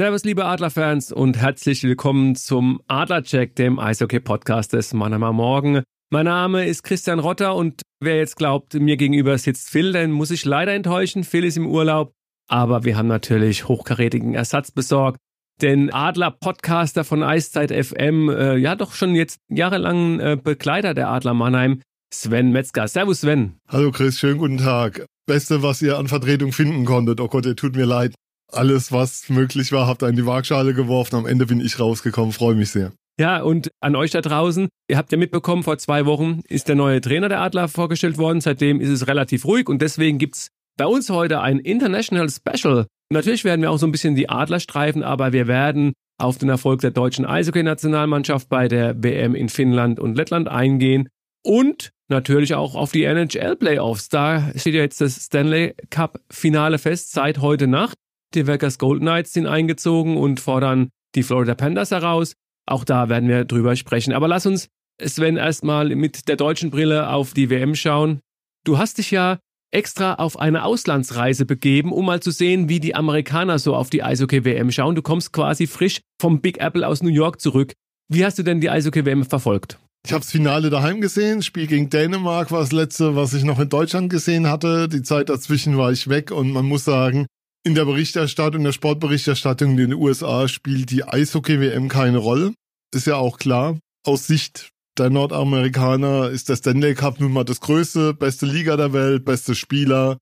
Servus, liebe Adlerfans und herzlich willkommen zum Adlercheck, dem Eishockey-Podcast des Mannheimer Morgen. Mein Name ist Christian Rotter und wer jetzt glaubt, mir gegenüber sitzt Phil, dann muss ich leider enttäuschen. Phil ist im Urlaub, aber wir haben natürlich hochkarätigen Ersatz besorgt. Den Adler-Podcaster von Eiszeit FM, äh, ja doch schon jetzt jahrelang äh, Begleiter der Adler Mannheim, Sven Metzger. Servus Sven. Hallo Chris, schönen guten Tag. Beste, was ihr an Vertretung finden konntet. Oh Gott, ihr tut mir leid. Alles, was möglich war, habt ihr in die Waagschale geworfen. Am Ende bin ich rausgekommen. Freue mich sehr. Ja, und an euch da draußen, ihr habt ja mitbekommen, vor zwei Wochen ist der neue Trainer der Adler vorgestellt worden. Seitdem ist es relativ ruhig und deswegen gibt's bei uns heute ein International Special. Natürlich werden wir auch so ein bisschen die Adler streifen, aber wir werden auf den Erfolg der deutschen Eishockey-Nationalmannschaft bei der WM in Finnland und Lettland eingehen und natürlich auch auf die NHL-Playoffs. Da steht ja jetzt das Stanley Cup-Finale fest seit heute Nacht. Die Vegas Golden Knights sind eingezogen und fordern die Florida Panthers heraus. Auch da werden wir drüber sprechen. Aber lass uns, Sven, erstmal mit der deutschen Brille auf die WM schauen. Du hast dich ja extra auf eine Auslandsreise begeben, um mal zu sehen, wie die Amerikaner so auf die Eishockey-WM schauen. Du kommst quasi frisch vom Big Apple aus New York zurück. Wie hast du denn die Eishockey-WM verfolgt? Ich habe das Finale daheim gesehen. Spiel gegen Dänemark war das letzte, was ich noch in Deutschland gesehen hatte. Die Zeit dazwischen war ich weg und man muss sagen, in der Berichterstattung, der Sportberichterstattung in den USA spielt die Eishockey-WM keine Rolle. Ist ja auch klar. Aus Sicht der Nordamerikaner ist der Stanley Cup nun mal das größte, beste Liga der Welt, beste Spieler.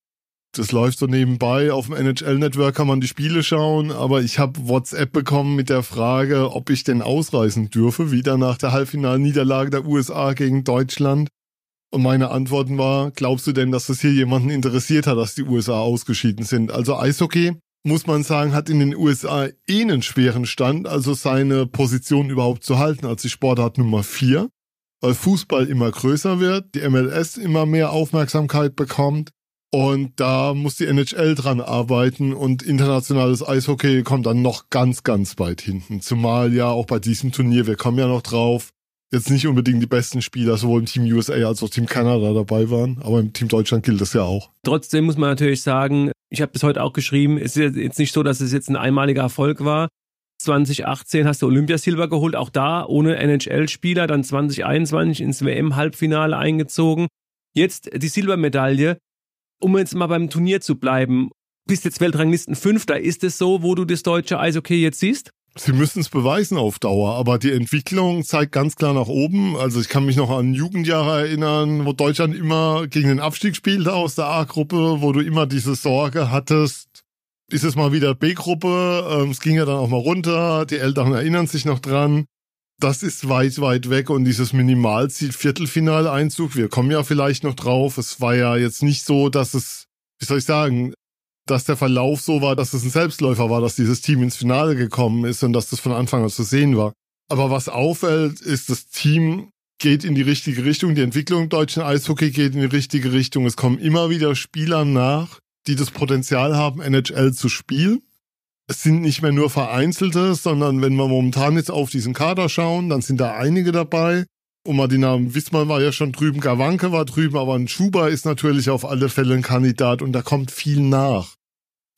Das läuft so nebenbei. Auf dem NHL-Network kann man die Spiele schauen, aber ich habe WhatsApp bekommen mit der Frage, ob ich denn ausreisen dürfe, wieder nach der Halbfinalniederlage der USA gegen Deutschland. Und meine Antworten war, glaubst du denn, dass das hier jemanden interessiert hat, dass die USA ausgeschieden sind? Also Eishockey, muss man sagen, hat in den USA eh einen schweren Stand, also seine Position überhaupt zu halten als die Sportart Nummer vier, weil Fußball immer größer wird, die MLS immer mehr Aufmerksamkeit bekommt und da muss die NHL dran arbeiten und internationales Eishockey kommt dann noch ganz, ganz weit hinten. Zumal ja auch bei diesem Turnier, wir kommen ja noch drauf, jetzt nicht unbedingt die besten Spieler sowohl im Team USA als auch Team Kanada dabei waren, aber im Team Deutschland gilt das ja auch. Trotzdem muss man natürlich sagen, ich habe bis heute auch geschrieben, es ist jetzt nicht so, dass es jetzt ein einmaliger Erfolg war. 2018 hast du Olympiasilber geholt, auch da ohne NHL-Spieler, dann 2021 ins WM-Halbfinale eingezogen. Jetzt die Silbermedaille. Um jetzt mal beim Turnier zu bleiben, bist jetzt Weltranglisten Fünfter. Ist es so, wo du das deutsche Eishockey jetzt siehst? Sie müssen es beweisen auf Dauer, aber die Entwicklung zeigt ganz klar nach oben. Also ich kann mich noch an Jugendjahre erinnern, wo Deutschland immer gegen den Abstieg spielte aus der A-Gruppe, wo du immer diese Sorge hattest, ist es mal wieder B-Gruppe, ähm, es ging ja dann auch mal runter, die Eltern erinnern sich noch dran. Das ist weit, weit weg und dieses Minimalziel Viertelfinaleinzug, wir kommen ja vielleicht noch drauf. Es war ja jetzt nicht so, dass es, wie soll ich sagen, dass der Verlauf so war, dass es ein Selbstläufer war, dass dieses Team ins Finale gekommen ist und dass das von Anfang an zu sehen war. Aber was auffällt, ist, das Team geht in die richtige Richtung. Die Entwicklung im deutschen Eishockey geht in die richtige Richtung. Es kommen immer wieder Spieler nach, die das Potenzial haben, NHL zu spielen. Es sind nicht mehr nur vereinzelte, sondern wenn wir momentan jetzt auf diesen Kader schauen, dann sind da einige dabei. Mal die Namen Wismann war ja schon drüben, Gawanke war drüben, aber ein Schuber ist natürlich auf alle Fälle ein Kandidat und da kommt viel nach.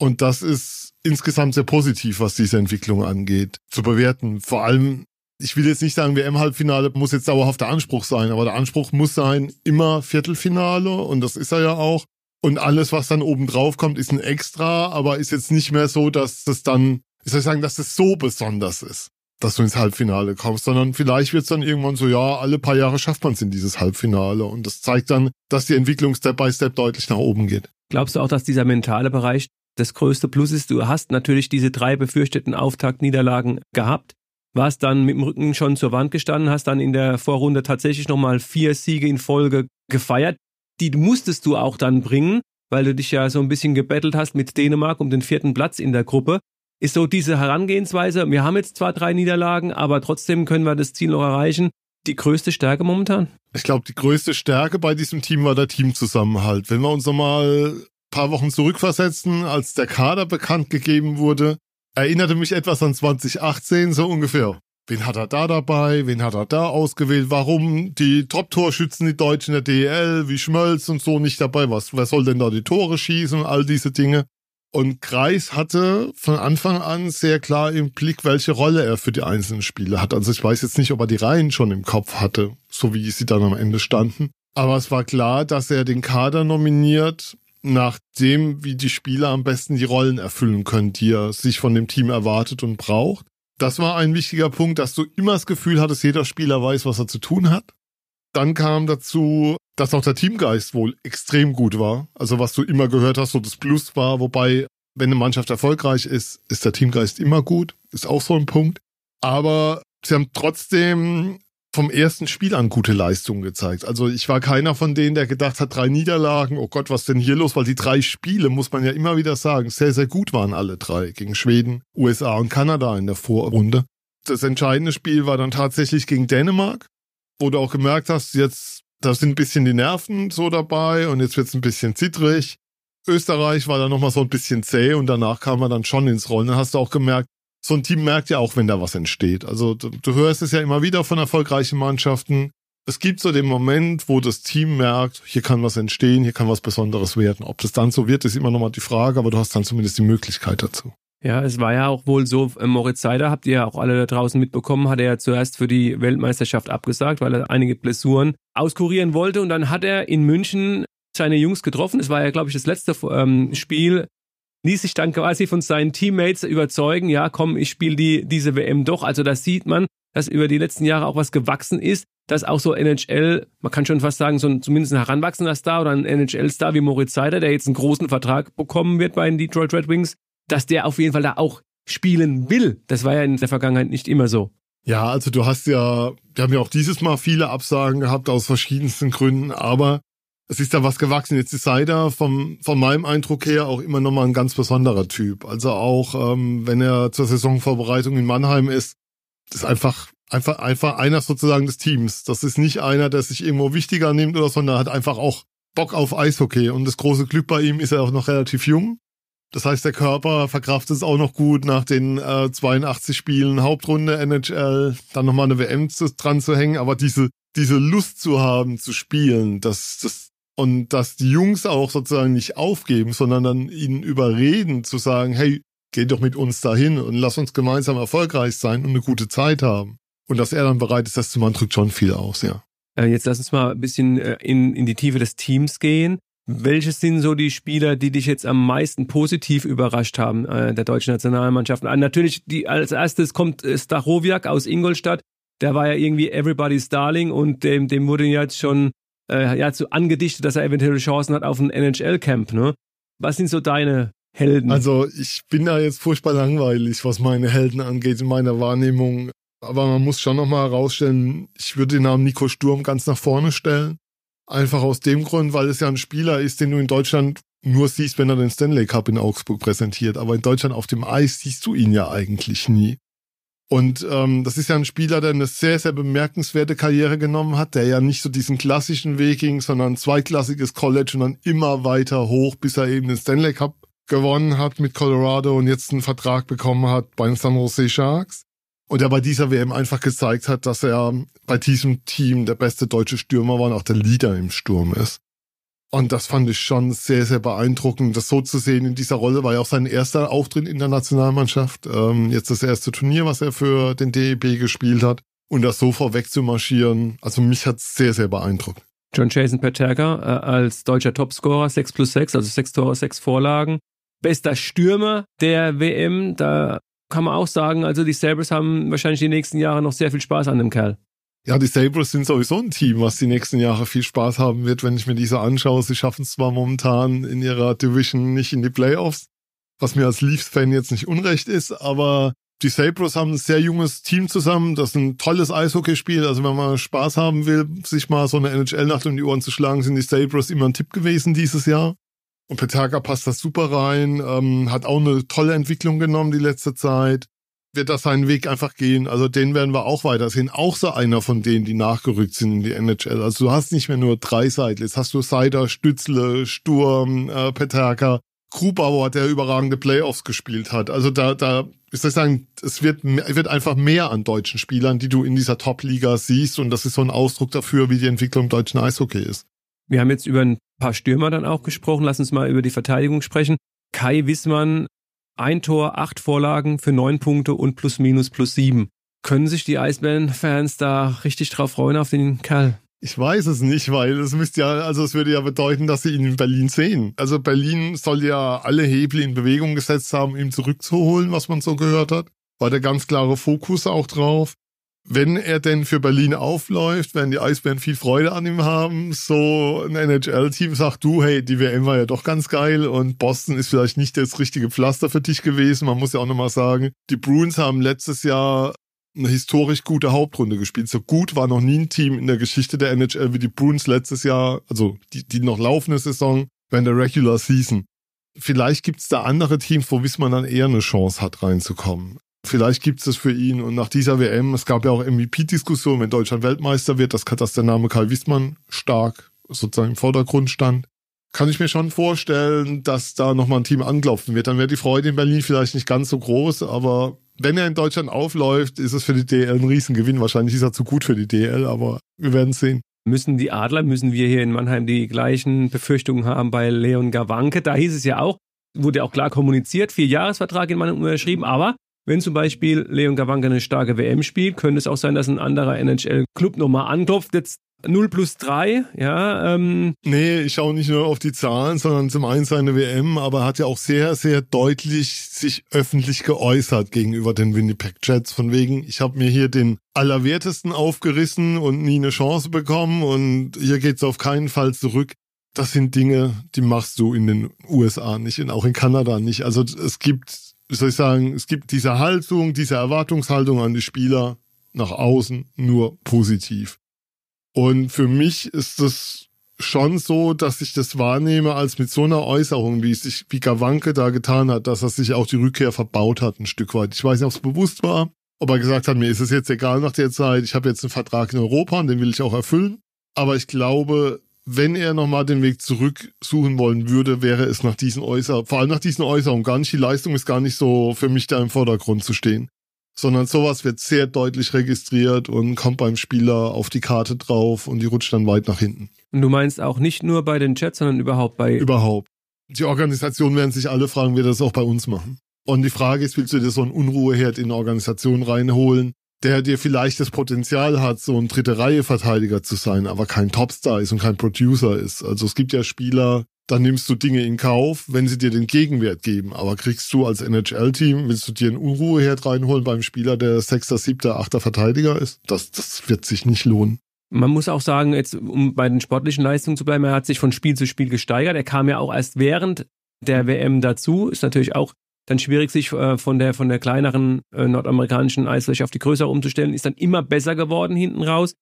Und das ist insgesamt sehr positiv, was diese Entwicklung angeht, zu bewerten. Vor allem, ich will jetzt nicht sagen, WM-Halbfinale muss jetzt dauerhaft der Anspruch sein, aber der Anspruch muss sein, immer Viertelfinale und das ist er ja auch. Und alles, was dann oben drauf kommt, ist ein Extra, aber ist jetzt nicht mehr so, dass das dann, ich soll sagen, dass es so besonders ist, dass du ins Halbfinale kommst, sondern vielleicht wird es dann irgendwann so, ja, alle paar Jahre schafft man es in dieses Halbfinale. Und das zeigt dann, dass die Entwicklung Step by Step deutlich nach oben geht. Glaubst du auch, dass dieser mentale Bereich das größte Plus ist, du hast natürlich diese drei befürchteten Auftaktniederlagen gehabt, warst dann mit dem Rücken schon zur Wand gestanden, hast dann in der Vorrunde tatsächlich nochmal vier Siege in Folge gefeiert. Die musstest du auch dann bringen, weil du dich ja so ein bisschen gebettelt hast mit Dänemark um den vierten Platz in der Gruppe. Ist so diese Herangehensweise, wir haben jetzt zwar drei Niederlagen, aber trotzdem können wir das Ziel noch erreichen. Die größte Stärke momentan? Ich glaube, die größte Stärke bei diesem Team war der Teamzusammenhalt. Wenn wir uns nochmal paar Wochen zurückversetzen, als der Kader bekannt gegeben wurde, erinnerte mich etwas an 2018, so ungefähr. Wen hat er da dabei? Wen hat er da ausgewählt? Warum die Top-Torschützen, die Deutschen der DEL, wie Schmölz und so nicht dabei? Was, wer soll denn da die Tore schießen? All diese Dinge. Und Kreis hatte von Anfang an sehr klar im Blick, welche Rolle er für die einzelnen Spiele hat. Also ich weiß jetzt nicht, ob er die Reihen schon im Kopf hatte, so wie sie dann am Ende standen. Aber es war klar, dass er den Kader nominiert, nach dem, wie die Spieler am besten die Rollen erfüllen können, die er sich von dem Team erwartet und braucht. Das war ein wichtiger Punkt, dass du immer das Gefühl hattest, jeder Spieler weiß, was er zu tun hat. Dann kam dazu, dass auch der Teamgeist wohl extrem gut war. Also was du immer gehört hast, so das Plus war, wobei, wenn eine Mannschaft erfolgreich ist, ist der Teamgeist immer gut. Ist auch so ein Punkt. Aber sie haben trotzdem vom ersten Spiel an gute Leistungen gezeigt. Also ich war keiner von denen, der gedacht hat, drei Niederlagen, oh Gott, was denn hier los? Weil die drei Spiele, muss man ja immer wieder sagen, sehr, sehr gut waren alle drei. Gegen Schweden, USA und Kanada in der Vorrunde. Das entscheidende Spiel war dann tatsächlich gegen Dänemark wo du auch gemerkt hast, jetzt, da sind ein bisschen die Nerven so dabei und jetzt wird es ein bisschen zittrig. Österreich war dann nochmal so ein bisschen zäh und danach kam man dann schon ins Rollen. Dann hast du auch gemerkt, so ein Team merkt ja auch, wenn da was entsteht. Also du, du hörst es ja immer wieder von erfolgreichen Mannschaften. Es gibt so den Moment, wo das Team merkt, hier kann was entstehen, hier kann was Besonderes werden. Ob das dann so wird, ist immer nochmal die Frage, aber du hast dann zumindest die Möglichkeit dazu. Ja, es war ja auch wohl so, äh, Moritz Seider, habt ihr ja auch alle da draußen mitbekommen, hat er ja zuerst für die Weltmeisterschaft abgesagt, weil er einige Blessuren auskurieren wollte. Und dann hat er in München seine Jungs getroffen. Es war ja, glaube ich, das letzte ähm, Spiel. Ließ sich dann quasi von seinen Teammates überzeugen, ja, komm, ich spiele die, diese WM doch. Also da sieht man, dass über die letzten Jahre auch was gewachsen ist, dass auch so NHL, man kann schon fast sagen, so ein, zumindest ein heranwachsender Star oder ein NHL-Star wie Moritz Seider, der jetzt einen großen Vertrag bekommen wird bei den Detroit Red Wings, dass der auf jeden Fall da auch spielen will. Das war ja in der Vergangenheit nicht immer so. Ja, also du hast ja, wir haben ja auch dieses Mal viele Absagen gehabt aus verschiedensten Gründen, aber es ist da was gewachsen. Jetzt ist Seider vom, von meinem Eindruck her auch immer nochmal ein ganz besonderer Typ. Also auch, ähm, wenn er zur Saisonvorbereitung in Mannheim ist, ist einfach, einfach, einfach einer sozusagen des Teams. Das ist nicht einer, der sich irgendwo wichtiger nimmt oder, sondern hat einfach auch Bock auf Eishockey. Und das große Glück bei ihm ist er auch noch relativ jung. Das heißt, der Körper verkraftet es auch noch gut nach den äh, 82 Spielen Hauptrunde NHL, dann nochmal eine WM zu, dran zu hängen, aber diese, diese Lust zu haben, zu spielen, das, das, und dass die Jungs auch sozusagen nicht aufgeben, sondern dann ihnen überreden zu sagen, hey, geh doch mit uns dahin und lass uns gemeinsam erfolgreich sein und eine gute Zeit haben. Und dass er dann bereit ist, das zu machen, drückt schon viel aus, ja. Äh, jetzt lass uns mal ein bisschen äh, in, in die Tiefe des Teams gehen. Welches sind so die Spieler, die dich jetzt am meisten positiv überrascht haben, äh, der deutschen Nationalmannschaft? Natürlich, die, als erstes kommt Stachowiak aus Ingolstadt. Der war ja irgendwie Everybody's Darling und dem, dem wurde jetzt schon äh, ja, so angedichtet, dass er eventuelle Chancen hat auf ein NHL-Camp. Ne? Was sind so deine Helden? Also ich bin da jetzt furchtbar langweilig, was meine Helden angeht in meiner Wahrnehmung. Aber man muss schon nochmal herausstellen, ich würde den Namen Nico Sturm ganz nach vorne stellen. Einfach aus dem Grund, weil es ja ein Spieler ist, den du in Deutschland nur siehst, wenn er den Stanley Cup in Augsburg präsentiert. Aber in Deutschland auf dem Eis siehst du ihn ja eigentlich nie. Und ähm, das ist ja ein Spieler, der eine sehr, sehr bemerkenswerte Karriere genommen hat, der ja nicht so diesen klassischen Weg ging, sondern zweiklassiges College und dann immer weiter hoch, bis er eben den Stanley Cup gewonnen hat mit Colorado und jetzt einen Vertrag bekommen hat bei den San Jose Sharks. Und er bei dieser WM einfach gezeigt hat, dass er bei diesem Team der beste deutsche Stürmer war und auch der Leader im Sturm ist. Und das fand ich schon sehr, sehr beeindruckend, das so zu sehen in dieser Rolle. War ja auch sein erster Auftritt in der Nationalmannschaft. Ähm, jetzt das erste Turnier, was er für den DEB gespielt hat. Und das so vorweg zu marschieren, also mich hat sehr, sehr beeindruckt. John Jason Paterka äh, als deutscher Topscorer, 6 plus 6, also 6 Tore, 6 Vorlagen. Bester Stürmer der WM, da kann man auch sagen, also die Sabres haben wahrscheinlich die nächsten Jahre noch sehr viel Spaß an dem Kerl. Ja, die Sabres sind sowieso ein Team, was die nächsten Jahre viel Spaß haben wird, wenn ich mir diese anschaue. Sie schaffen es zwar momentan in ihrer Division nicht in die Playoffs, was mir als Leafs-Fan jetzt nicht unrecht ist, aber die Sabres haben ein sehr junges Team zusammen. Das ist ein tolles Eishockeyspiel. Also wenn man Spaß haben will, sich mal so eine NHL-Nacht um die Ohren zu schlagen, sind die Sabres immer ein Tipp gewesen dieses Jahr. Und Peterka passt da super rein, ähm, hat auch eine tolle Entwicklung genommen die letzte Zeit. Wird da seinen Weg einfach gehen. Also den werden wir auch weitersehen. Auch so einer von denen, die nachgerückt sind in die NHL. Also du hast nicht mehr nur drei Seiten. Jetzt hast du Seider, Stützle, Sturm, äh, Peterka, Grubauer, der überragende Playoffs gespielt hat. Also da, da ist das sagen, es wird, wird einfach mehr an deutschen Spielern, die du in dieser Top-Liga siehst. Und das ist so ein Ausdruck dafür, wie die Entwicklung im deutschen Eishockey ist. Wir haben jetzt über ein paar Stürmer dann auch gesprochen. Lass uns mal über die Verteidigung sprechen. Kai Wissmann, ein Tor, acht Vorlagen für neun Punkte und plus minus plus sieben. Können sich die Eisbären-Fans da richtig drauf freuen auf den Kerl? Ich weiß es nicht, weil es müsste ja, also es würde ja bedeuten, dass sie ihn in Berlin sehen. Also Berlin soll ja alle Hebel in Bewegung gesetzt haben, ihm zurückzuholen, was man so gehört hat. War der ganz klare Fokus auch drauf. Wenn er denn für Berlin aufläuft, werden die Eisbären viel Freude an ihm haben. So ein NHL-Team sagt du, hey, die WM war ja doch ganz geil und Boston ist vielleicht nicht das richtige Pflaster für dich gewesen. Man muss ja auch nochmal sagen, die Bruins haben letztes Jahr eine historisch gute Hauptrunde gespielt. So gut war noch nie ein Team in der Geschichte der NHL wie die Bruins letztes Jahr, also die, die noch laufende Saison während der Regular Season. Vielleicht gibt's da andere Teams, wo Wismar dann eher eine Chance hat, reinzukommen. Vielleicht gibt's das für ihn. Und nach dieser WM, es gab ja auch MVP-Diskussionen, wenn Deutschland Weltmeister wird, dass, dass der Name Karl Wismann stark sozusagen im Vordergrund stand. Kann ich mir schon vorstellen, dass da nochmal ein Team anklopfen wird. Dann wäre die Freude in Berlin vielleicht nicht ganz so groß, aber wenn er in Deutschland aufläuft, ist es für die DL ein Riesengewinn. Wahrscheinlich ist er zu gut für die DL, aber wir werden sehen. Müssen die Adler, müssen wir hier in Mannheim die gleichen Befürchtungen haben bei Leon Gawanke? Da hieß es ja auch, wurde auch klar kommuniziert, vier Jahresvertrag in Mannheim unterschrieben, aber wenn zum Beispiel Leon Gawanke eine starke WM spielt, könnte es auch sein, dass ein anderer NHL-Club nochmal anklopft. Jetzt 0 plus 3, ja. Ähm. Nee, ich schaue nicht nur auf die Zahlen, sondern zum einen seine WM, aber hat ja auch sehr, sehr deutlich sich öffentlich geäußert gegenüber den Winnipeg Jets. Von wegen, ich habe mir hier den Allerwertesten aufgerissen und nie eine Chance bekommen und hier geht's auf keinen Fall zurück. Das sind Dinge, die machst du in den USA nicht und auch in Kanada nicht. Also es gibt, soll ich sagen, es gibt diese Haltung, diese Erwartungshaltung an die Spieler nach außen nur positiv. Und für mich ist es schon so, dass ich das wahrnehme als mit so einer Äußerung, wie es sich, wie Gawanke da getan hat, dass er sich auch die Rückkehr verbaut hat, ein Stück weit. Ich weiß nicht, ob es bewusst war, ob er gesagt hat, mir ist es jetzt egal nach der Zeit, ich habe jetzt einen Vertrag in Europa und den will ich auch erfüllen. Aber ich glaube, wenn er nochmal den Weg zurück suchen wollen würde, wäre es nach diesen Äußerungen, vor allem nach diesen Äußerungen, gar nicht, die Leistung ist gar nicht so für mich da im Vordergrund zu stehen sondern sowas wird sehr deutlich registriert und kommt beim Spieler auf die Karte drauf und die rutscht dann weit nach hinten. Und du meinst auch nicht nur bei den Chats, sondern überhaupt bei... Überhaupt. Die Organisationen werden sich alle fragen, wie das auch bei uns machen. Und die Frage ist, willst du dir so einen Unruheherd in eine Organisation reinholen, der dir vielleicht das Potenzial hat, so ein dritte Reihe Verteidiger zu sein, aber kein Topstar ist und kein Producer ist. Also es gibt ja Spieler, dann nimmst du Dinge in Kauf, wenn sie dir den Gegenwert geben. Aber kriegst du als NHL-Team, willst du dir einen Unruheherd reinholen beim Spieler, der sechster, siebter, achter Verteidiger ist? Das, das wird sich nicht lohnen. Man muss auch sagen, jetzt um bei den sportlichen Leistungen zu bleiben, er hat sich von Spiel zu Spiel gesteigert. Er kam ja auch erst während der WM dazu. Ist natürlich auch dann schwierig, sich äh, von der von der kleineren äh, nordamerikanischen Eisfläche auf die größere umzustellen. Ist dann immer besser geworden hinten raus.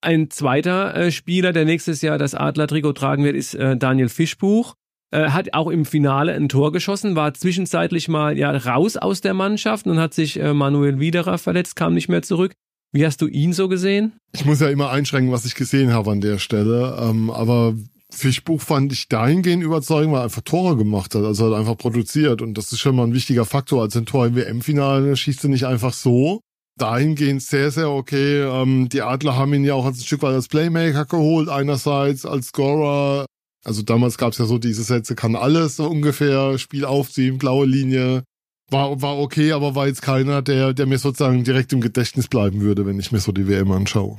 Ein zweiter äh, Spieler, der nächstes Jahr das Adler-Trikot tragen wird, ist Daniel Fischbuch. Hat auch im Finale ein Tor geschossen, war zwischenzeitlich mal ja raus aus der Mannschaft und hat sich Manuel Widerer verletzt, kam nicht mehr zurück. Wie hast du ihn so gesehen? Ich muss ja immer einschränken, was ich gesehen habe an der Stelle. Ähm, aber Fischbuch fand ich dahingehend überzeugend, weil er einfach Tore gemacht hat. Also hat einfach produziert. Und das ist schon mal ein wichtiger Faktor. Als ein Tor im WM-Finale schießt du nicht einfach so, dahingehend sehr, sehr okay. Ähm, die Adler haben ihn ja auch als ein Stück weit als Playmaker geholt, einerseits als Scorer. Also damals gab es ja so diese Sätze, kann alles so ungefähr, Spiel aufziehen, blaue Linie. War, war okay, aber war jetzt keiner, der, der mir sozusagen direkt im Gedächtnis bleiben würde, wenn ich mir so die WM anschaue.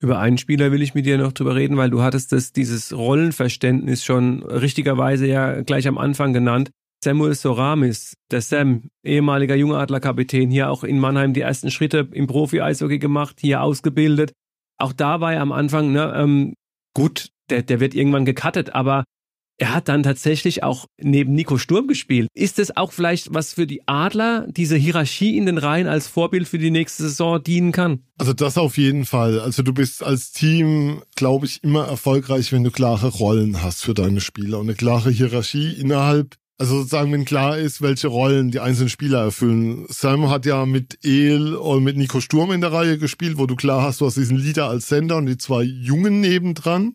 Über einen Spieler will ich mit dir noch drüber reden, weil du hattest das, dieses Rollenverständnis schon richtigerweise ja gleich am Anfang genannt. Samuel Soramis, der Sam, ehemaliger Jungadlerkapitän, hier auch in Mannheim die ersten Schritte im Profi-Eishockey gemacht, hier ausgebildet. Auch da war er am Anfang, ne, ähm, gut, der, der wird irgendwann gecuttet, aber er hat dann tatsächlich auch neben Nico Sturm gespielt. Ist es auch vielleicht was für die Adler, diese Hierarchie in den Reihen als Vorbild für die nächste Saison dienen kann? Also das auf jeden Fall. Also du bist als Team, glaube ich, immer erfolgreich, wenn du klare Rollen hast für deine Spieler und eine klare Hierarchie innerhalb also sozusagen, wenn klar ist, welche Rollen die einzelnen Spieler erfüllen. Sam hat ja mit El und mit Nico Sturm in der Reihe gespielt, wo du klar hast, du hast diesen Leader als Sender und die zwei Jungen nebendran.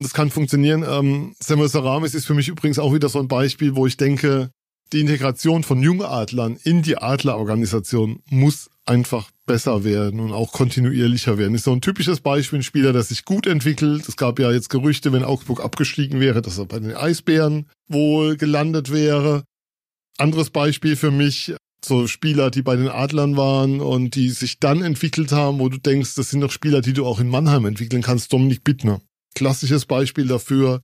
Das kann funktionieren. Ähm, Samuel Saramis ist für mich übrigens auch wieder so ein Beispiel, wo ich denke, die Integration von Jungadlern in die Adlerorganisation muss einfach besser werden und auch kontinuierlicher werden. Ist so ein typisches Beispiel, ein Spieler, der sich gut entwickelt. Es gab ja jetzt Gerüchte, wenn Augsburg abgestiegen wäre, dass er bei den Eisbären wohl gelandet wäre. Anderes Beispiel für mich, so Spieler, die bei den Adlern waren und die sich dann entwickelt haben, wo du denkst, das sind doch Spieler, die du auch in Mannheim entwickeln kannst. Dominik Bittner. Klassisches Beispiel dafür,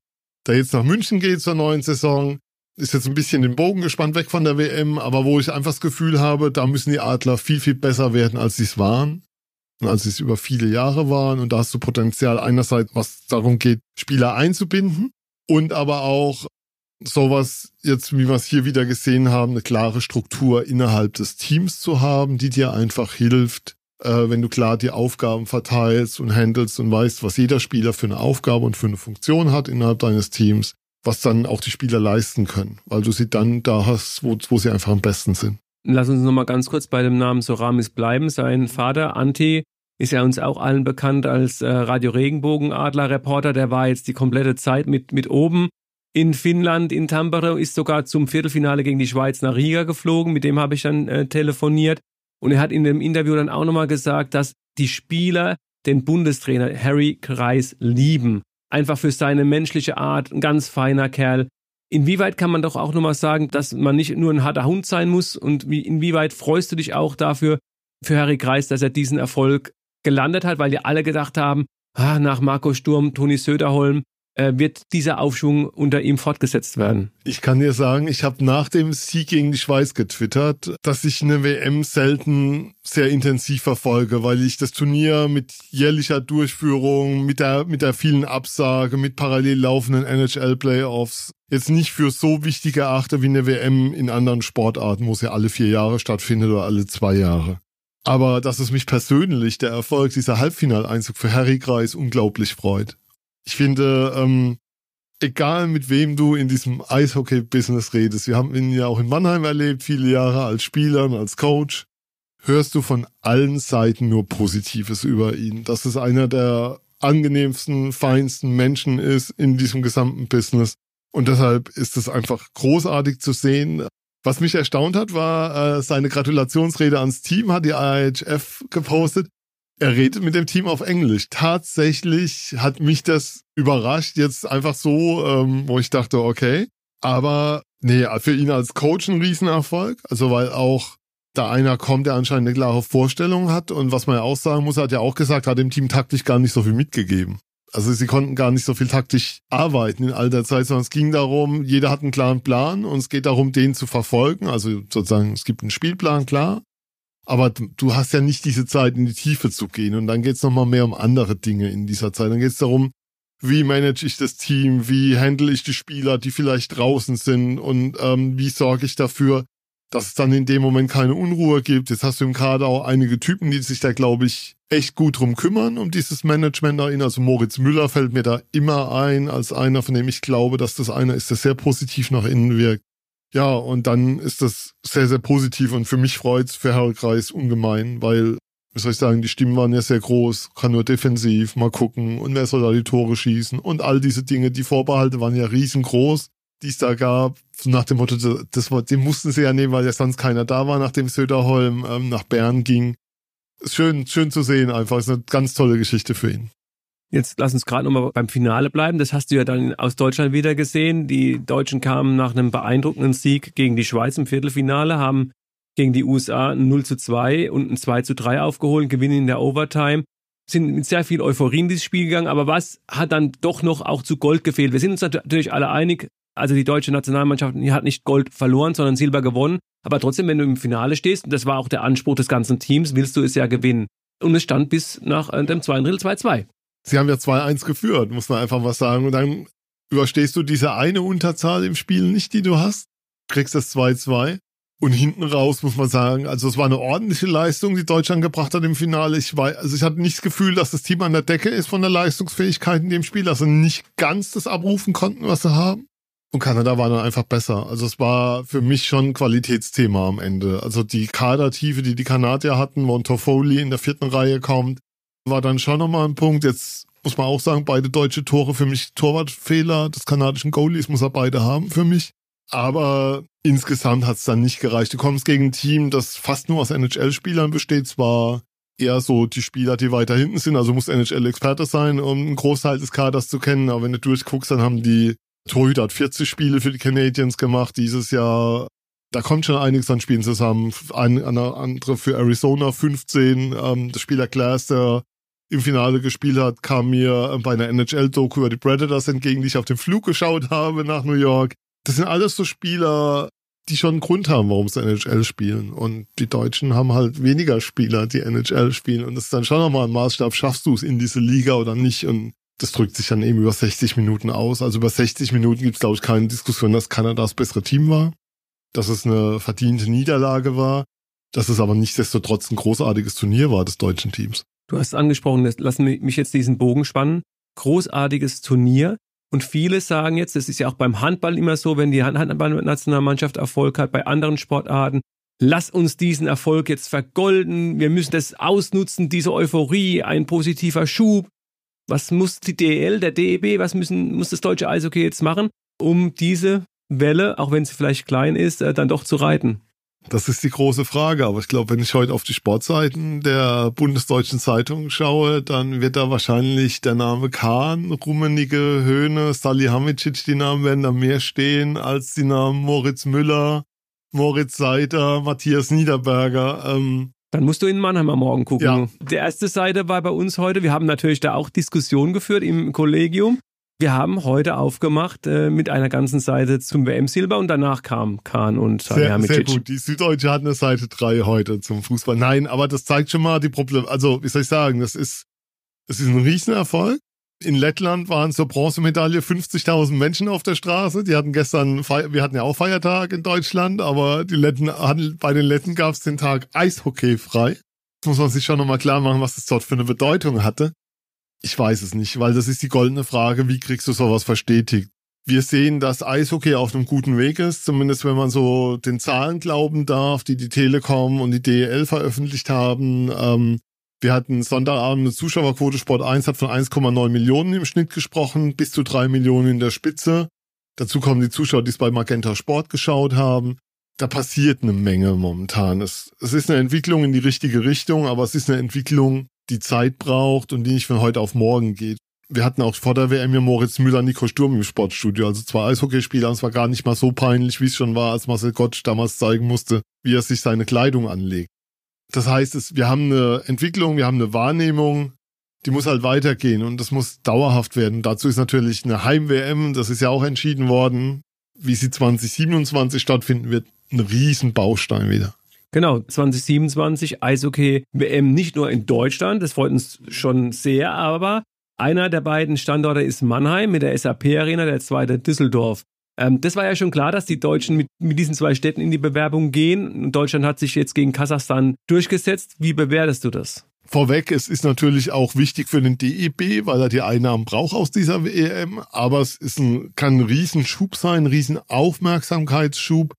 der jetzt nach München geht zur neuen Saison, ist jetzt ein bisschen den Bogen gespannt weg von der WM, aber wo ich einfach das Gefühl habe, da müssen die Adler viel, viel besser werden, als sie es waren. Und als sie es über viele Jahre waren. Und da hast du Potenzial einerseits, was darum geht, Spieler einzubinden und aber auch sowas jetzt, wie wir es hier wieder gesehen haben, eine klare Struktur innerhalb des Teams zu haben, die dir einfach hilft, äh, wenn du klar die Aufgaben verteilst und handelst und weißt, was jeder Spieler für eine Aufgabe und für eine Funktion hat innerhalb deines Teams, was dann auch die Spieler leisten können, weil du sie dann da hast, wo, wo sie einfach am besten sind. Lass uns nochmal ganz kurz bei dem Namen Soramis bleiben. Sein Vater, Anti, ist ja uns auch allen bekannt als äh, Radio Regenbogen-Adler Reporter. Der war jetzt die komplette Zeit mit, mit oben in Finnland, in Tampere, ist sogar zum Viertelfinale gegen die Schweiz nach Riga geflogen. Mit dem habe ich dann äh, telefoniert. Und er hat in dem Interview dann auch nochmal gesagt, dass die Spieler den Bundestrainer Harry Kreis lieben. Einfach für seine menschliche Art, ein ganz feiner Kerl. Inwieweit kann man doch auch nochmal sagen, dass man nicht nur ein harter Hund sein muss und wie, inwieweit freust du dich auch dafür, für Harry Kreis, dass er diesen Erfolg gelandet hat, weil die alle gedacht haben, ah, nach Marco Sturm, Toni Söderholm, wird dieser Aufschwung unter ihm fortgesetzt werden? Ich kann dir sagen, ich habe nach dem Sieg gegen die Schweiz getwittert, dass ich eine WM selten sehr intensiv verfolge, weil ich das Turnier mit jährlicher Durchführung, mit der, mit der vielen Absage, mit parallel laufenden NHL-Playoffs jetzt nicht für so wichtig erachte wie eine WM in anderen Sportarten, wo es ja alle vier Jahre stattfindet oder alle zwei Jahre. Aber dass es mich persönlich, der Erfolg dieser Halbfinaleinzug für Harry Kreis unglaublich freut. Ich finde, ähm, egal mit wem du in diesem Eishockey-Business redest, wir haben ihn ja auch in Mannheim erlebt, viele Jahre als Spieler und als Coach, hörst du von allen Seiten nur Positives über ihn. Dass es einer der angenehmsten, feinsten Menschen ist in diesem gesamten Business. Und deshalb ist es einfach großartig zu sehen. Was mich erstaunt hat, war äh, seine Gratulationsrede ans Team, hat die IHF gepostet er redet mit dem Team auf Englisch. Tatsächlich hat mich das überrascht, jetzt einfach so, ähm, wo ich dachte, okay. Aber nee, für ihn als Coach ein Riesenerfolg. Also weil auch da einer kommt, der anscheinend eine klare Vorstellung hat. Und was man ja auch sagen muss, er hat ja auch gesagt, hat dem Team taktisch gar nicht so viel mitgegeben. Also sie konnten gar nicht so viel taktisch arbeiten in all der Zeit, sondern es ging darum, jeder hat einen klaren Plan und es geht darum, den zu verfolgen. Also sozusagen, es gibt einen Spielplan, klar. Aber du hast ja nicht diese Zeit, in die Tiefe zu gehen. Und dann geht's es nochmal mehr um andere Dinge in dieser Zeit. Dann geht's darum, wie manage ich das Team, wie handle ich die Spieler, die vielleicht draußen sind und ähm, wie sorge ich dafür, dass es dann in dem Moment keine Unruhe gibt. Jetzt hast du im Kader auch einige Typen, die sich da, glaube ich, echt gut drum kümmern, um dieses Management dahin. Also Moritz Müller fällt mir da immer ein, als einer, von dem ich glaube, dass das einer ist, der sehr positiv nach innen wirkt. Ja, und dann ist das sehr, sehr positiv und für mich freut's für Harry Kreis ungemein, weil, wie soll ich sagen, die Stimmen waren ja sehr groß, kann nur defensiv mal gucken und wer soll da die Tore schießen und all diese Dinge, die Vorbehalte waren ja riesengroß, die es da gab, nach dem Motto, das, das, den mussten sie ja nehmen, weil ja sonst keiner da war, nachdem Söderholm ähm, nach Bern ging. Schön, schön zu sehen einfach, ist eine ganz tolle Geschichte für ihn. Jetzt lass uns gerade nochmal beim Finale bleiben. Das hast du ja dann aus Deutschland wieder gesehen. Die Deutschen kamen nach einem beeindruckenden Sieg gegen die Schweiz im Viertelfinale, haben gegen die USA ein 0 zu 2 und ein 2 zu 3 aufgeholt, gewinnen in der Overtime. Sind mit sehr viel Euphorie in dieses Spiel gegangen, aber was hat dann doch noch auch zu Gold gefehlt? Wir sind uns natürlich alle einig, also die deutsche Nationalmannschaft hat nicht Gold verloren, sondern Silber gewonnen. Aber trotzdem, wenn du im Finale stehst, und das war auch der Anspruch des ganzen Teams, willst du es ja gewinnen. Und es stand bis nach äh, dem zweiten Drittel 2-2 sie haben ja 2-1 geführt, muss man einfach was sagen. Und dann überstehst du diese eine Unterzahl im Spiel nicht, die du hast, kriegst das 2-2. Und hinten raus muss man sagen, also es war eine ordentliche Leistung, die Deutschland gebracht hat im Finale. Ich war, also ich hatte nicht das Gefühl, dass das Team an der Decke ist von der Leistungsfähigkeit in dem Spiel, also nicht ganz das abrufen konnten, was sie haben. Und Kanada war dann einfach besser. Also es war für mich schon ein Qualitätsthema am Ende. Also die Kadertiefe, die die Kanadier hatten, Toffoli in der vierten Reihe kommt, war dann schon nochmal ein Punkt. Jetzt muss man auch sagen, beide deutsche Tore für mich Torwartfehler des kanadischen Goalies muss er beide haben für mich. Aber insgesamt hat es dann nicht gereicht. Du kommst gegen ein Team, das fast nur aus NHL-Spielern besteht. Zwar eher so die Spieler, die weiter hinten sind. Also muss NHL-Experte sein, um einen Großteil des Kaders zu kennen. Aber wenn du durchguckst, dann haben die Torhüter 40 Spiele für die Canadiens gemacht dieses Jahr. Da kommt schon einiges an Spielen zusammen. Ein, eine andere für Arizona 15. Ähm, der Spieler Glass, der im Finale gespielt hat, kam mir bei einer NHL-Doku über die Predators entgegen, die ich auf dem Flug geschaut habe nach New York. Das sind alles so Spieler, die schon einen Grund haben, warum sie NHL spielen. Und die Deutschen haben halt weniger Spieler, die NHL spielen. Und das ist dann schon nochmal ein Maßstab, schaffst du es in diese Liga oder nicht? Und das drückt sich dann eben über 60 Minuten aus. Also über 60 Minuten gibt es, glaube ich, keine Diskussion, dass Kanada das bessere Team war, dass es eine verdiente Niederlage war, dass es aber nichtsdestotrotz ein großartiges Turnier war des deutschen Teams. Du hast angesprochen, lassen mich jetzt diesen Bogen spannen. Großartiges Turnier. Und viele sagen jetzt, das ist ja auch beim Handball immer so, wenn die Handballnationalmannschaft Erfolg hat, bei anderen Sportarten, lass uns diesen Erfolg jetzt vergolden, wir müssen das ausnutzen, diese Euphorie, ein positiver Schub. Was muss die DL, der DEB, was müssen, muss das deutsche Eishockey jetzt machen, um diese Welle, auch wenn sie vielleicht klein ist, äh, dann doch zu reiten? Das ist die große Frage. Aber ich glaube, wenn ich heute auf die Sportseiten der Bundesdeutschen Zeitung schaue, dann wird da wahrscheinlich der Name Kahn, Rummenigge, Höhne, Salihamidzic, die Namen werden da mehr stehen als die Namen Moritz Müller, Moritz Seiter, Matthias Niederberger. Ähm, dann musst du in Mannheim am Morgen gucken. Ja. Die erste Seite war bei uns heute. Wir haben natürlich da auch Diskussionen geführt im Kollegium. Wir haben heute aufgemacht äh, mit einer ganzen Seite zum WM-Silber und danach kam Kahn und Salihamidzic. Sehr, sehr gut. Die Süddeutsche hat eine Seite 3 heute zum Fußball. Nein, aber das zeigt schon mal die Probleme. Also, wie soll ich sagen, das ist, das ist ein Riesenerfolg. In Lettland waren zur Bronzemedaille 50.000 Menschen auf der Straße. Die hatten gestern, wir hatten ja auch Feiertag in Deutschland, aber die Letten, bei den Letten gab es den Tag Eishockey frei. Das muss man sich schon nochmal klar machen, was das dort für eine Bedeutung hatte. Ich weiß es nicht, weil das ist die goldene Frage, wie kriegst du sowas verstetigt? Wir sehen, dass Eishockey auf einem guten Weg ist, zumindest wenn man so den Zahlen glauben darf, die die Telekom und die DEL veröffentlicht haben. Ähm, wir hatten Sonntagabend eine Zuschauerquote, Sport 1 hat von 1,9 Millionen im Schnitt gesprochen, bis zu 3 Millionen in der Spitze. Dazu kommen die Zuschauer, die es bei Magenta Sport geschaut haben. Da passiert eine Menge momentan. Es, es ist eine Entwicklung in die richtige Richtung, aber es ist eine Entwicklung, die Zeit braucht und die nicht von heute auf morgen geht. Wir hatten auch vor der WM ja Moritz Müller, Nico Sturm im Sportstudio, also zwei Eishockeyspieler, und es war gar nicht mal so peinlich, wie es schon war, als Marcel Gottsch damals zeigen musste, wie er sich seine Kleidung anlegt. Das heißt, es, wir haben eine Entwicklung, wir haben eine Wahrnehmung, die muss halt weitergehen und das muss dauerhaft werden. Dazu ist natürlich eine Heim-WM, das ist ja auch entschieden worden, wie sie 2027 stattfinden wird, ein Riesenbaustein wieder. Genau, 2027 Eishockey-WM nicht nur in Deutschland, das freut uns schon sehr, aber einer der beiden Standorte ist Mannheim mit der SAP-Arena, der zweite Düsseldorf. Ähm, das war ja schon klar, dass die Deutschen mit, mit diesen zwei Städten in die Bewerbung gehen. Deutschland hat sich jetzt gegen Kasachstan durchgesetzt. Wie bewertest du das? Vorweg, es ist natürlich auch wichtig für den DEB, weil er die Einnahmen braucht aus dieser WM, aber es ist ein, kann ein Riesenschub sein, ein Riesenaufmerksamkeitsschub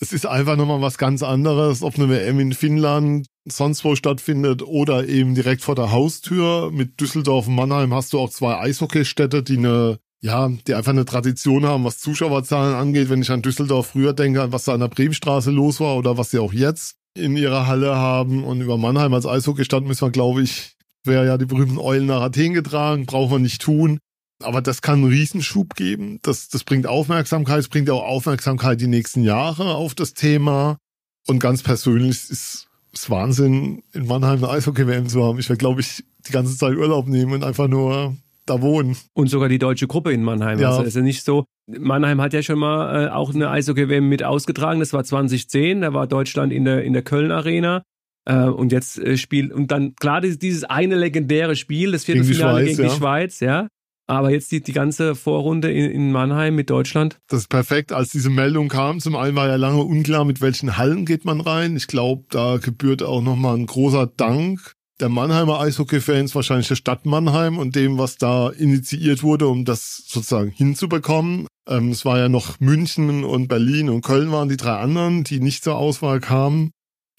es ist einfach nochmal was ganz anderes, ob eine WM in Finnland sonst wo stattfindet oder eben direkt vor der Haustür. Mit Düsseldorf und Mannheim hast du auch zwei Eishockeystädte, die eine, ja, die einfach eine Tradition haben, was Zuschauerzahlen angeht. Wenn ich an Düsseldorf früher denke, was da an der Bremenstraße los war oder was sie auch jetzt in ihrer Halle haben. Und über Mannheim als Eishockeystadt müssen wir, glaube ich, wäre ja die berühmten Eulen nach Athen getragen, brauchen wir nicht tun. Aber das kann einen Riesenschub geben. Das, das bringt Aufmerksamkeit, es bringt auch Aufmerksamkeit die nächsten Jahre auf das Thema. Und ganz persönlich ist es Wahnsinn, in Mannheim eine Eishockey-WM zu haben. Ich werde, glaube ich, die ganze Zeit Urlaub nehmen und einfach nur da wohnen. Und sogar die deutsche Gruppe in Mannheim. Ja. Also ist ja nicht so. Mannheim hat ja schon mal äh, auch eine Eishockey-WM mit ausgetragen. Das war 2010. Da war Deutschland in der, in der Köln Arena. Äh, und jetzt äh, spielt, und dann klar dieses eine legendäre Spiel, das Viertelfinale gegen die Schweiz, gegen die Schweiz ja. Aber jetzt die, die ganze Vorrunde in, in Mannheim mit Deutschland. Das ist perfekt. Als diese Meldung kam, zum einen war ja lange unklar, mit welchen Hallen geht man rein. Ich glaube, da gebührt auch nochmal ein großer Dank der Mannheimer Eishockey-Fans, wahrscheinlich der Stadt Mannheim und dem, was da initiiert wurde, um das sozusagen hinzubekommen. Ähm, es war ja noch München und Berlin und Köln waren die drei anderen, die nicht zur Auswahl kamen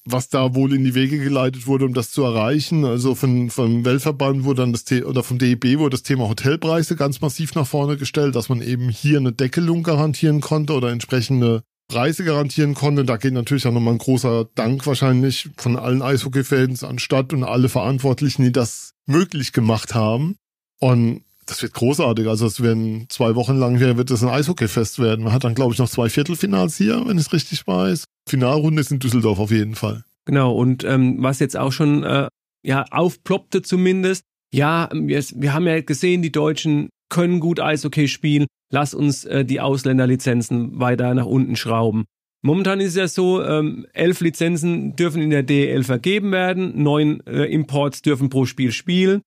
was da wohl in die Wege geleitet wurde, um das zu erreichen. Also von, vom Weltverband wurde dann das The oder vom DEB wurde das Thema Hotelpreise ganz massiv nach vorne gestellt, dass man eben hier eine Deckelung garantieren konnte oder entsprechende Preise garantieren konnte. Da geht natürlich auch nochmal ein großer Dank wahrscheinlich von allen Eishockey-Fans an Stadt und alle Verantwortlichen, die das möglich gemacht haben. Und Das wird großartig. Also es werden zwei Wochen lang hier wird es ein Eishockeyfest werden. Man hat dann, glaube ich, noch zwei Viertelfinals hier, wenn ich es richtig weiß. Finalrunde ist in Düsseldorf auf jeden Fall. Genau, und ähm, was jetzt auch schon äh, ja aufploppte zumindest, ja, wir, wir haben ja gesehen, die Deutschen können gut Eishockey spielen, lass uns äh, die Ausländerlizenzen weiter nach unten schrauben. Momentan ist es ja so, ähm, elf Lizenzen dürfen in der DEL vergeben werden, neun äh, Imports dürfen pro Spiel spielen.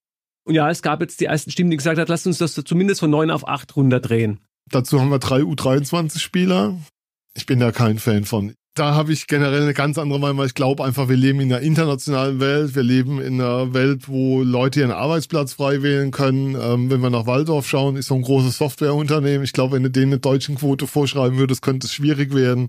Und ja, es gab jetzt die ersten Stimmen, die gesagt haben, lasst uns das zumindest von neun auf acht runterdrehen. Dazu haben wir drei U23-Spieler. Ich bin da kein Fan von da habe ich generell eine ganz andere Meinung, weil ich glaube einfach, wir leben in einer internationalen Welt. Wir leben in einer Welt, wo Leute ihren Arbeitsplatz frei wählen können. Ähm, wenn wir nach Waldorf schauen, ist so ein großes Softwareunternehmen. Ich glaube, wenn du denen eine deutschen Quote vorschreiben würdest, könnte es schwierig werden.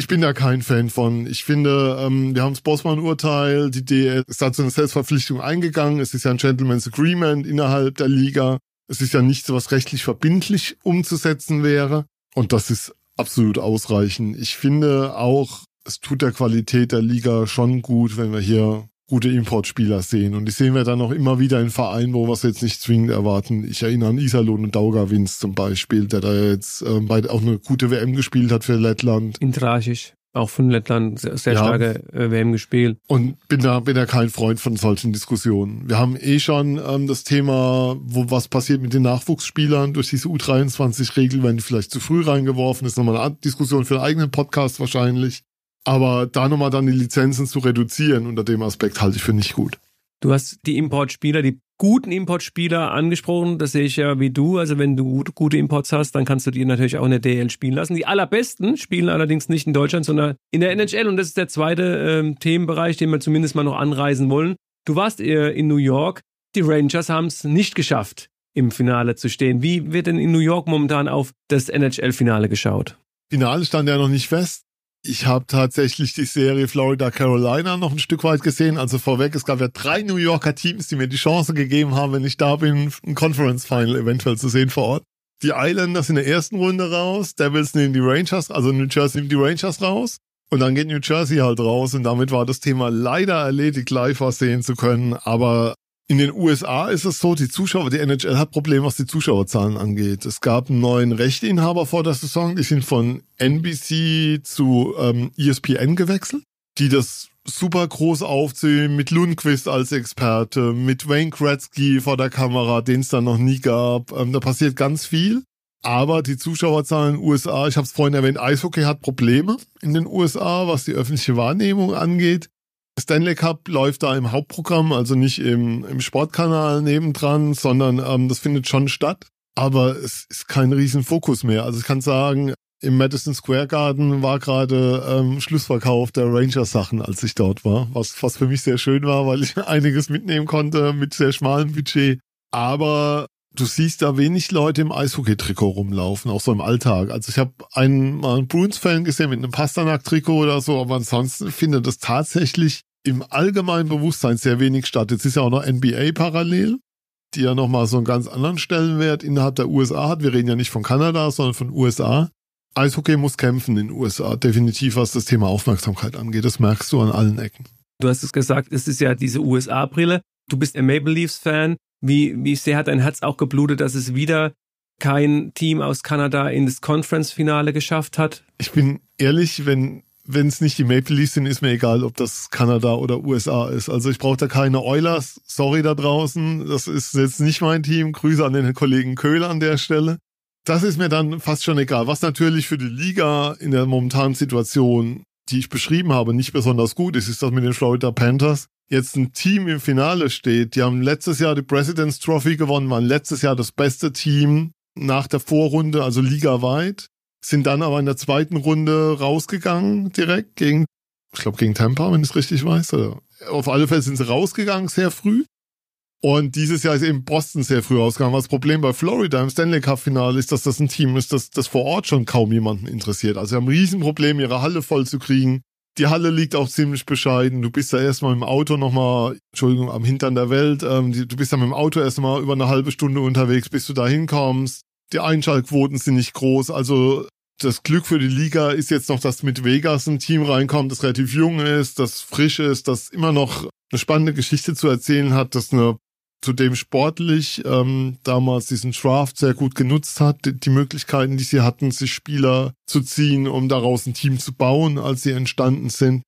Ich bin da kein Fan von. Ich finde, ähm, wir haben das Bossmann-Urteil, die DL ist dazu eine Selbstverpflichtung eingegangen. Es ist ja ein Gentleman's Agreement innerhalb der Liga. Es ist ja nichts, was rechtlich verbindlich umzusetzen wäre. Und das ist absolut ausreichen. Ich finde auch, es tut der Qualität der Liga schon gut, wenn wir hier gute Importspieler sehen. Und die sehen wir dann auch immer wieder in Vereinen, wo wir es jetzt nicht zwingend erwarten. Ich erinnere an Iserlohn und Daugavins zum Beispiel, der da jetzt ähm, beide auch eine gute WM gespielt hat für Lettland. Intragisch auch von Lettland sehr, sehr ja. starke äh, WM gespielt. Und bin da, bin da kein Freund von solchen Diskussionen. Wir haben eh schon ähm, das Thema, wo was passiert mit den Nachwuchsspielern durch diese U23-Regel, wenn die vielleicht zu früh reingeworfen ist. Nochmal eine Diskussion für einen eigenen Podcast wahrscheinlich. Aber da nochmal dann die Lizenzen zu reduzieren unter dem Aspekt halte ich für nicht gut. Du hast die Importspieler, die guten Importspieler angesprochen. Das sehe ich ja wie du. Also wenn du gute Imports hast, dann kannst du die natürlich auch in der DL spielen lassen. Die allerbesten spielen allerdings nicht in Deutschland, sondern in der NHL. Und das ist der zweite ähm, Themenbereich, den wir zumindest mal noch anreisen wollen. Du warst äh, in New York. Die Rangers haben es nicht geschafft, im Finale zu stehen. Wie wird denn in New York momentan auf das NHL-Finale geschaut? Finale stand ja noch nicht fest. Ich habe tatsächlich die Serie Florida Carolina noch ein Stück weit gesehen. Also vorweg, es gab ja drei New Yorker Teams, die mir die Chance gegeben haben, wenn ich da bin, ein Conference Final eventuell zu sehen vor Ort. Die Islanders in der ersten Runde raus, Devils nehmen die Rangers, also New Jersey nimmt die Rangers raus. Und dann geht New Jersey halt raus und damit war das Thema leider erledigt, live was sehen zu können. Aber in den USA ist es so, die Zuschauer, die NHL hat Probleme, was die Zuschauerzahlen angeht. Es gab einen neuen Rechteinhaber vor der Saison, die sind von NBC zu ähm, ESPN gewechselt, die das super groß aufziehen, mit Lundqvist als Experte, mit Wayne Gretzky vor der Kamera, den es dann noch nie gab. Ähm, da passiert ganz viel. Aber die Zuschauerzahlen in den USA, ich habe es vorhin erwähnt, Eishockey hat Probleme in den USA, was die öffentliche Wahrnehmung angeht. Stanley Cup läuft da im Hauptprogramm, also nicht im, im Sportkanal nebendran, sondern ähm, das findet schon statt. Aber es ist kein Riesenfokus mehr. Also ich kann sagen, im Madison Square Garden war gerade ähm, Schlussverkauf der Rangers-Sachen, als ich dort war, was, was für mich sehr schön war, weil ich einiges mitnehmen konnte mit sehr schmalem Budget. Aber du siehst da wenig Leute im Eishockey-Trikot rumlaufen, auch so im Alltag. Also ich habe einen, einen Bruins-Fan gesehen mit einem Pasternak-Trikot oder so, aber ansonsten finde das tatsächlich im allgemeinen Bewusstsein sehr wenig statt. Jetzt ist ja auch noch NBA parallel, die ja nochmal so einen ganz anderen Stellenwert innerhalb der USA hat. Wir reden ja nicht von Kanada, sondern von USA. Eishockey muss kämpfen in den USA, definitiv, was das Thema Aufmerksamkeit angeht. Das merkst du an allen Ecken. Du hast es gesagt, es ist ja diese USA-Brille. Du bist ein Maple Leafs-Fan. Wie, wie sehr hat dein Herz auch geblutet, dass es wieder kein Team aus Kanada in das Conference-Finale geschafft hat? Ich bin ehrlich, wenn wenn es nicht die Maple Leafs sind, ist mir egal, ob das Kanada oder USA ist. Also ich brauche da keine Oilers. Sorry da draußen. Das ist jetzt nicht mein Team. Grüße an den Kollegen Köhler an der Stelle. Das ist mir dann fast schon egal. Was natürlich für die Liga in der momentanen Situation, die ich beschrieben habe, nicht besonders gut ist, ist, dass mit den Florida Panthers jetzt ein Team im Finale steht. Die haben letztes Jahr die President's Trophy gewonnen, waren letztes Jahr das beste Team nach der Vorrunde, also ligaweit sind dann aber in der zweiten Runde rausgegangen direkt gegen, ich glaube gegen Tampa, wenn ich es richtig weiß. Oder auf alle Fälle sind sie rausgegangen sehr früh. Und dieses Jahr ist eben Boston sehr früh rausgegangen. Das Problem bei Florida im Stanley Cup Finale ist, dass das ein Team ist, das, das vor Ort schon kaum jemanden interessiert. Also sie haben ein Riesenproblem, ihre Halle voll zu kriegen. Die Halle liegt auch ziemlich bescheiden. Du bist da erstmal im Auto nochmal, Entschuldigung, am Hintern der Welt. Ähm, du bist da mit dem Auto erstmal über eine halbe Stunde unterwegs, bis du da hinkommst. Die Einschaltquoten sind nicht groß. Also das Glück für die Liga ist jetzt noch, dass mit Vegas ein Team reinkommt, das relativ jung ist, das frisch ist, das immer noch eine spannende Geschichte zu erzählen hat, das eine zudem sportlich ähm, damals diesen Draft sehr gut genutzt hat, die Möglichkeiten, die sie hatten, sich Spieler zu ziehen, um daraus ein Team zu bauen, als sie entstanden sind.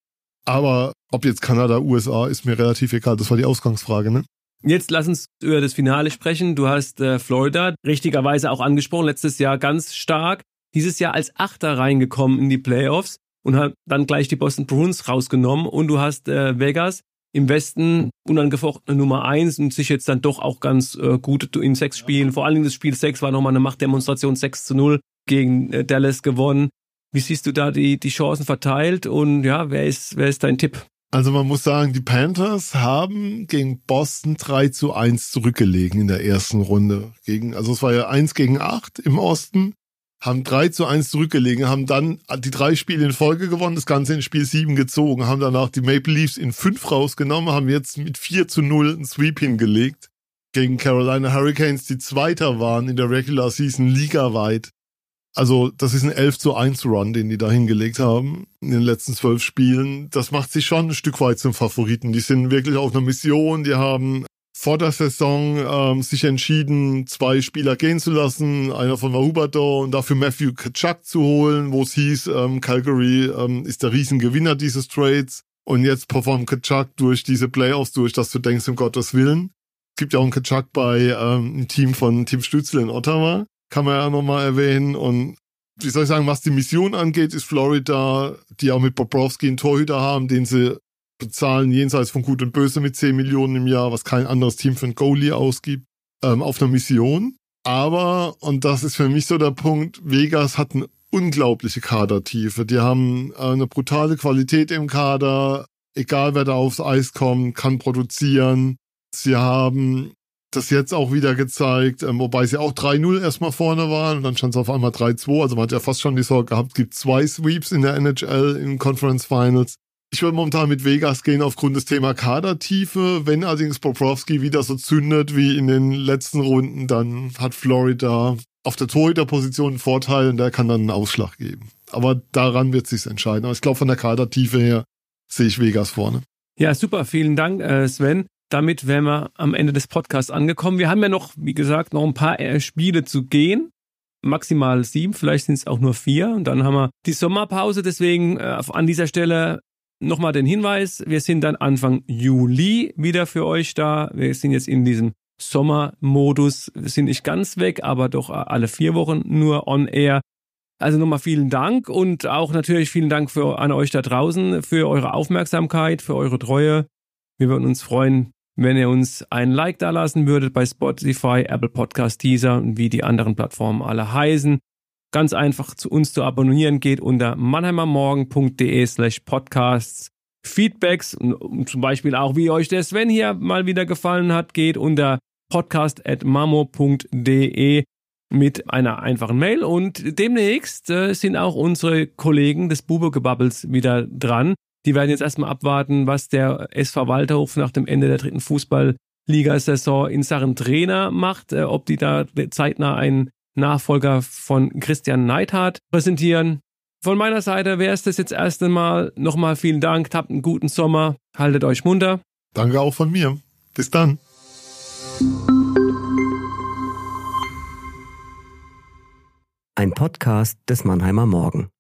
Aber ob jetzt Kanada, USA, ist mir relativ egal. Das war die Ausgangsfrage, ne? Jetzt lass uns über das Finale sprechen. Du hast äh, Florida richtigerweise auch angesprochen, letztes Jahr ganz stark. Dieses Jahr als Achter reingekommen in die Playoffs und hat dann gleich die Boston Bruins rausgenommen. Und du hast äh, Vegas im Westen unangefochtene Nummer eins und sich jetzt dann doch auch ganz äh, gut in sechs Spielen. Vor allen Dingen das Spiel sechs war nochmal eine Machtdemonstration 6 zu 0 gegen äh, Dallas gewonnen. Wie siehst du da die, die Chancen verteilt und ja, wer ist, wer ist dein Tipp? Also man muss sagen, die Panthers haben gegen Boston 3 zu 1 zurückgelegen in der ersten Runde. Gegen, also es war ja 1 gegen 8 im Osten haben 3 zu 1 zurückgelegen, haben dann die drei Spiele in Folge gewonnen, das Ganze in Spiel 7 gezogen, haben danach die Maple Leafs in 5 rausgenommen, haben jetzt mit 4 zu 0 einen Sweep hingelegt gegen Carolina Hurricanes, die Zweiter waren in der Regular Season ligaweit. Also das ist ein 11 zu 1 Run, den die da hingelegt haben in den letzten zwölf Spielen. Das macht sich schon ein Stück weit zum Favoriten. Die sind wirklich auf einer Mission. Die haben vor der Saison ähm, sich entschieden, zwei Spieler gehen zu lassen, einer von Huberto und dafür Matthew Kachuk zu holen, wo es hieß, ähm, Calgary ähm, ist der Riesengewinner dieses Trades und jetzt performt Kachuk durch diese Playoffs durch, dass du denkst, um Gottes Willen. Es gibt ja auch einen Kachuk bei ähm, einem Team von Team Stützel in Ottawa, kann man ja nochmal erwähnen und wie soll ich sagen, was die Mission angeht, ist Florida, die auch mit Bobrovsky einen Torhüter haben, den sie bezahlen jenseits von Gut und Böse mit 10 Millionen im Jahr, was kein anderes Team für einen Goalie ausgibt, ähm, auf einer Mission. Aber, und das ist für mich so der Punkt, Vegas hat eine unglaubliche Kadertiefe. Die haben äh, eine brutale Qualität im Kader, egal wer da aufs Eis kommt, kann produzieren. Sie haben das jetzt auch wieder gezeigt, ähm, wobei sie auch 3-0 erstmal vorne waren und dann stand es auf einmal 3-2. Also man hat ja fast schon die Sorge gehabt, gibt zwei Sweeps in der NHL in Conference Finals. Ich würde momentan mit Vegas gehen aufgrund des Thema Kadertiefe. Wenn allerdings Bobrovsky wieder so zündet wie in den letzten Runden, dann hat Florida auf der Torhüterposition einen Vorteil und der kann dann einen Ausschlag geben. Aber daran wird sich entscheiden. Aber ich glaube, von der Kadertiefe her sehe ich Vegas vorne. Ja, super. Vielen Dank, äh, Sven. Damit wären wir am Ende des Podcasts angekommen. Wir haben ja noch, wie gesagt, noch ein paar äh, Spiele zu gehen. Maximal sieben, vielleicht sind es auch nur vier. Und dann haben wir die Sommerpause. Deswegen äh, an dieser Stelle Nochmal den Hinweis, wir sind dann Anfang Juli wieder für euch da. Wir sind jetzt in diesem Sommermodus, wir sind nicht ganz weg, aber doch alle vier Wochen nur on air. Also nochmal vielen Dank und auch natürlich vielen Dank für, an euch da draußen für eure Aufmerksamkeit, für eure Treue. Wir würden uns freuen, wenn ihr uns ein Like da lassen würdet bei Spotify, Apple Podcast, Teaser und wie die anderen Plattformen alle heißen ganz einfach zu uns zu abonnieren geht unter mannheimermorgen.de slash podcasts. Feedbacks, zum Beispiel auch, wie euch der Sven hier mal wieder gefallen hat, geht unter podcast.mamo.de mit einer einfachen Mail und demnächst äh, sind auch unsere Kollegen des Bube-Gebubbles wieder dran. Die werden jetzt erstmal abwarten, was der SV Walterhof nach dem Ende der dritten Fußballligasaison in Sachen Trainer macht, äh, ob die da zeitnah einen Nachfolger von Christian Neidhardt präsentieren. Von meiner Seite wäre es das jetzt erst einmal. Nochmal vielen Dank, habt einen guten Sommer, haltet euch munter. Danke auch von mir. Bis dann. Ein Podcast des Mannheimer Morgen.